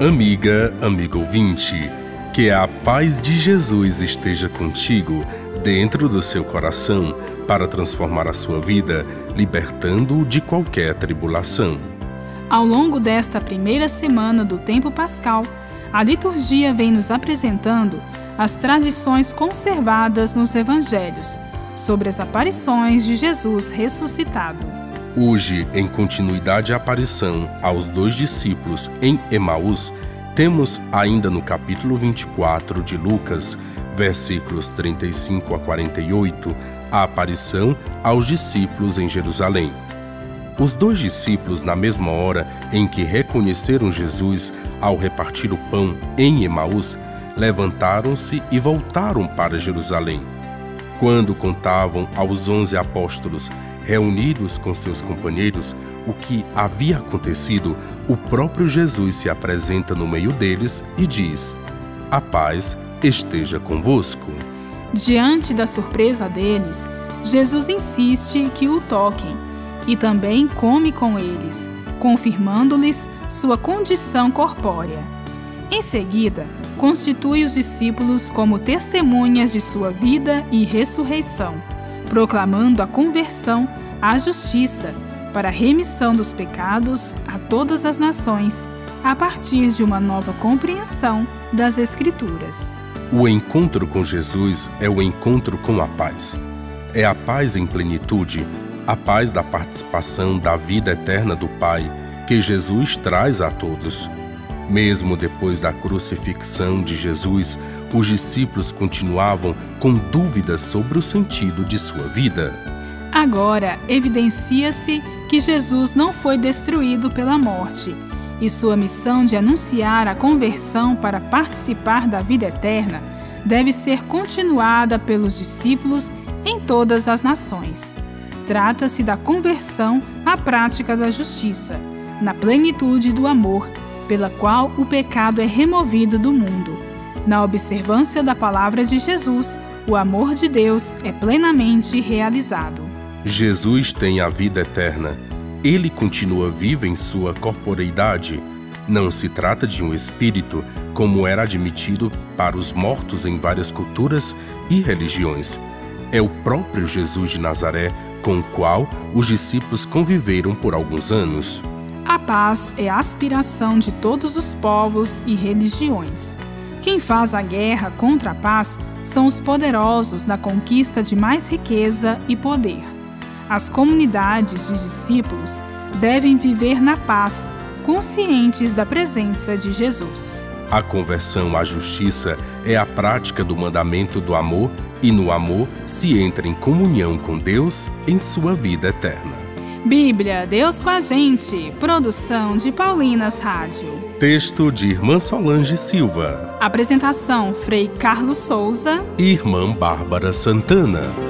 Amiga, amigo ouvinte, que a paz de Jesus esteja contigo, dentro do seu coração, para transformar a sua vida, libertando-o de qualquer tribulação. Ao longo desta primeira semana do tempo pascal, a liturgia vem nos apresentando as tradições conservadas nos evangelhos sobre as aparições de Jesus ressuscitado. Hoje, em continuidade à aparição aos dois discípulos em Emaús, temos ainda no capítulo 24 de Lucas, versículos 35 a 48, a aparição aos discípulos em Jerusalém. Os dois discípulos, na mesma hora em que reconheceram Jesus ao repartir o pão em Emaús, levantaram-se e voltaram para Jerusalém. Quando contavam aos onze apóstolos reunidos com seus companheiros o que havia acontecido, o próprio Jesus se apresenta no meio deles e diz: A paz esteja convosco. Diante da surpresa deles, Jesus insiste que o toquem e também come com eles, confirmando-lhes sua condição corpórea. Em seguida, constitui os discípulos como testemunhas de sua vida e ressurreição proclamando a conversão à justiça para a remissão dos pecados a todas as nações, a partir de uma nova compreensão das Escrituras. O encontro com Jesus é o encontro com a paz. É a paz em plenitude, a paz da participação da vida eterna do Pai que Jesus traz a todos. Mesmo depois da crucifixão de Jesus, os discípulos continuavam com dúvidas sobre o sentido de sua vida. Agora evidencia-se que Jesus não foi destruído pela morte e sua missão de anunciar a conversão para participar da vida eterna deve ser continuada pelos discípulos em todas as nações. Trata-se da conversão à prática da justiça, na plenitude do amor pela qual o pecado é removido do mundo. Na observância da palavra de Jesus, o amor de Deus é plenamente realizado. Jesus tem a vida eterna. Ele continua vivo em sua corporeidade. Não se trata de um espírito, como era admitido para os mortos em várias culturas e religiões. É o próprio Jesus de Nazaré com o qual os discípulos conviveram por alguns anos. A paz é a aspiração de todos os povos e religiões. Quem faz a guerra contra a paz são os poderosos na conquista de mais riqueza e poder. As comunidades de discípulos devem viver na paz, conscientes da presença de Jesus. A conversão à justiça é a prática do mandamento do amor, e no amor se entra em comunhão com Deus em sua vida eterna. Bíblia, Deus com a gente. Produção de Paulinas Rádio. Texto de Irmã Solange Silva. Apresentação: Frei Carlos Souza e Irmã Bárbara Santana.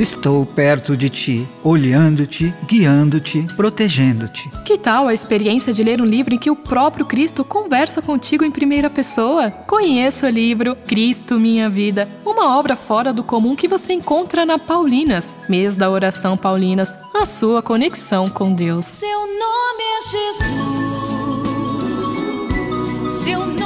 Estou perto de ti, olhando-te, guiando-te, protegendo-te. Que tal a experiência de ler um livro em que o próprio Cristo conversa contigo em primeira pessoa? Conheça o livro Cristo Minha Vida, uma obra fora do comum que você encontra na Paulinas, mês da oração Paulinas, a sua conexão com Deus. Seu nome é Jesus. Seu nome